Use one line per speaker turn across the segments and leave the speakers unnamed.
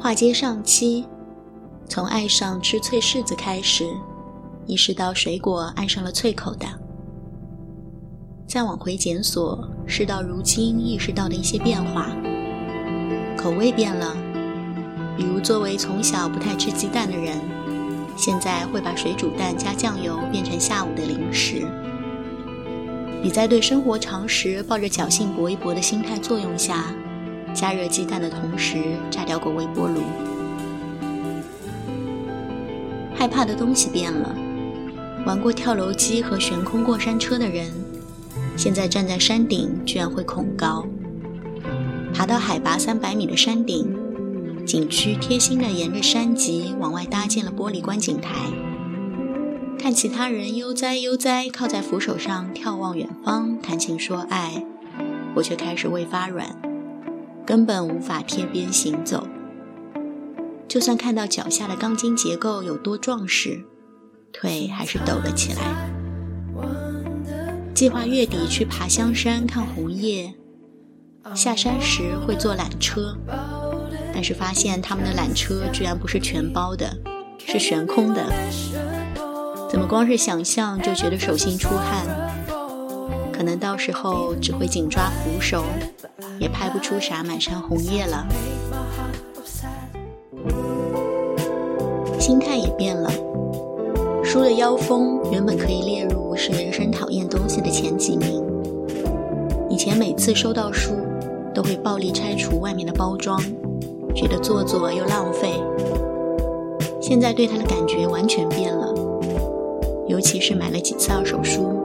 话接上期，从爱上吃脆柿子开始，意识到水果爱上了脆口的。再往回检索，事到如今意识到的一些变化，口味变了。比如，作为从小不太吃鸡蛋的人，现在会把水煮蛋加酱油变成下午的零食。你在对生活常识抱着侥幸搏一搏的心态作用下，加热鸡蛋的同时炸掉过微波炉。害怕的东西变了，玩过跳楼机和悬空过山车的人，现在站在山顶居然会恐高。爬到海拔三百米的山顶，景区贴心地沿着山脊往外搭建了玻璃观景台。看其他人悠哉悠哉靠在扶手上眺望远方，谈情说爱，我却开始胃发软，根本无法贴边行走。就算看到脚下的钢筋结构有多壮实，腿还是抖了起来。计划月底去爬香山看红叶，下山时会坐缆车，但是发现他们的缆车居然不是全包的，是悬空的。怎么光是想象就觉得手心出汗？可能到时候只会紧抓扶手，也拍不出啥满山红叶了。心态也变了，书的妖风原本可以列入是人生讨厌东西的前几名。以前每次收到书，都会暴力拆除外面的包装，觉得做作又浪费。现在对它的感觉完全变了。尤其是买了几次二手书，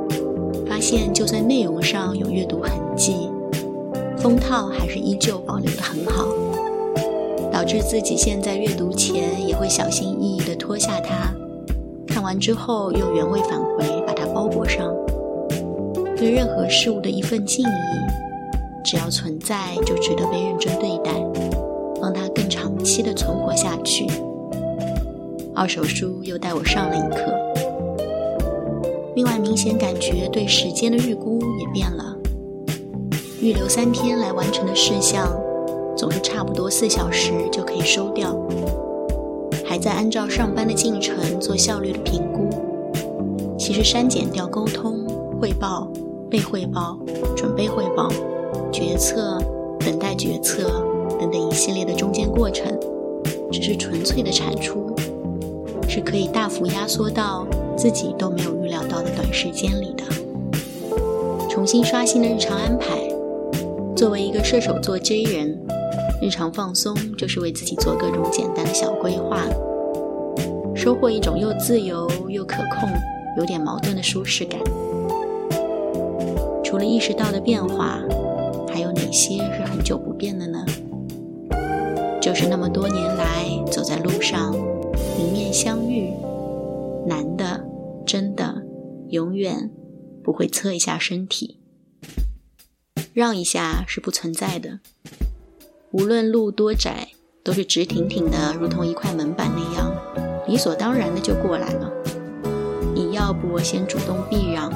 现就算内容上有阅读痕迹，封套还是依旧保留得很好，导致自己现在阅读前也会小心翼翼地脱下它，看完之后又原位返回把它包裹上。对任何事物的一份敬意，只要存在就值得被认真对待，让它更长期的存活下去。二手书又带我上了一课。另外，明显感觉对时间的预估也变了。预留三天来完成的事项，总是差不多四小时就可以收掉。还在按照上班的进程做效率的评估，其实删减掉沟通、汇报、被汇报、准备汇报、决策、等待决策等等一系列的中间过程，只是纯粹的产出，是可以大幅压缩到。自己都没有预料到的短时间里的重新刷新的日常安排。作为一个射手座 J 人，日常放松就是为自己做各种简单的小规划，收获一种又自由又可控、有点矛盾的舒适感。除了意识到的变化，还有哪些是很久不变的呢？就是那么多年来走在路上，迎面相遇。男的，真的，永远不会侧一下身体，让一下是不存在的。无论路多窄，都是直挺挺的，如同一块门板那样，理所当然的就过来了。你要不我先主动避让，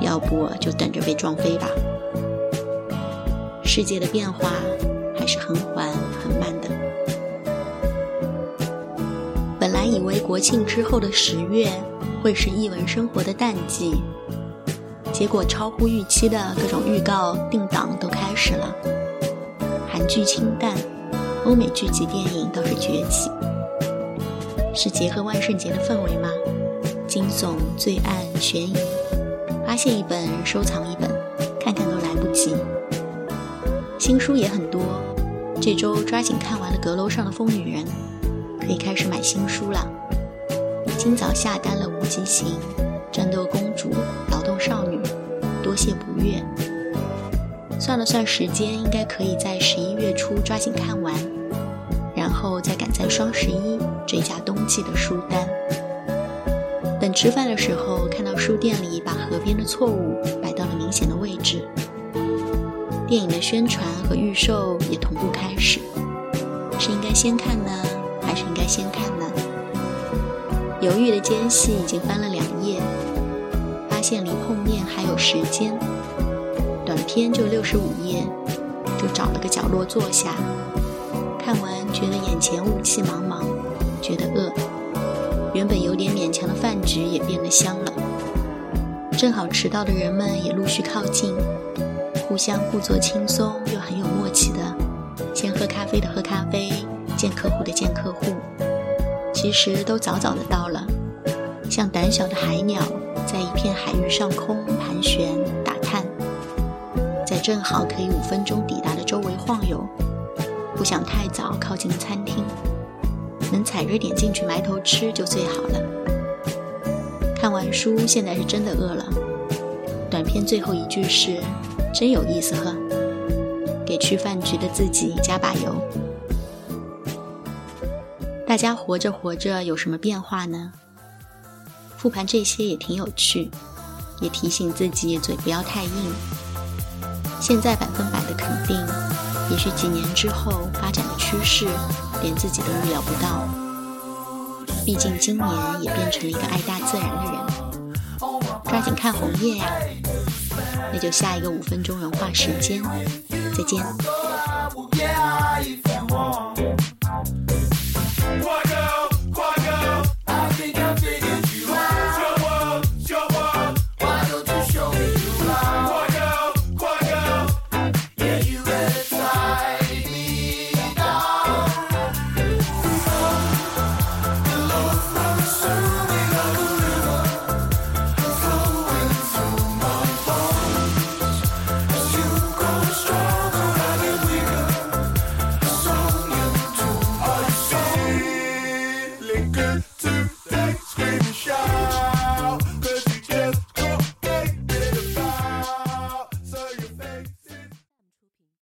要不就等着被撞飞吧。世界的变化还是很缓很慢的。国庆之后的十月会是译文生活的淡季，结果超乎预期的各种预告定档都开始了。韩剧清淡，欧美剧集电影倒是崛起。是结合万圣节的氛围吗？惊悚、罪案、悬疑，发现一本收藏一本，看看都来不及。新书也很多，这周抓紧看完了《阁楼上的疯女人》。可以开始买新书了。今早下单了《无极行》《战斗公主》《劳动少女》，多谢不悦。算了算时间，应该可以在十一月初抓紧看完，然后再赶在双十一追加冬季的书单。等吃饭的时候，看到书店里把河边的错误摆到了明显的位置。电影的宣传和预售也同步开始，是应该先看呢？还是应该先看。犹豫的间隙，已经翻了两页，发现离碰面还有时间。短片就六十五页，就找了个角落坐下。看完觉得眼前雾气茫茫，觉得饿。原本有点勉强的饭局也变得香了。正好迟到的人们也陆续靠近，互相故作轻松又很有默契的，先喝咖啡的喝咖啡，见客户的见客户。其实都早早的到了，像胆小的海鸟，在一片海域上空盘旋打探，在正好可以五分钟抵达的周围晃悠，不想太早靠近餐厅，能踩着点进去埋头吃就最好了。看完书，现在是真的饿了。短片最后一句是：“真有意思呵。”给去饭局的自己加把油。大家活着活着有什么变化呢？复盘这些也挺有趣，也提醒自己嘴不要太硬。现在百分百的肯定，也许几年之后发展的趋势，连自己都预料不到。毕竟今年也变成了一个爱大自然的人，抓紧看红叶呀！那就下一个五分钟融化时间，再见。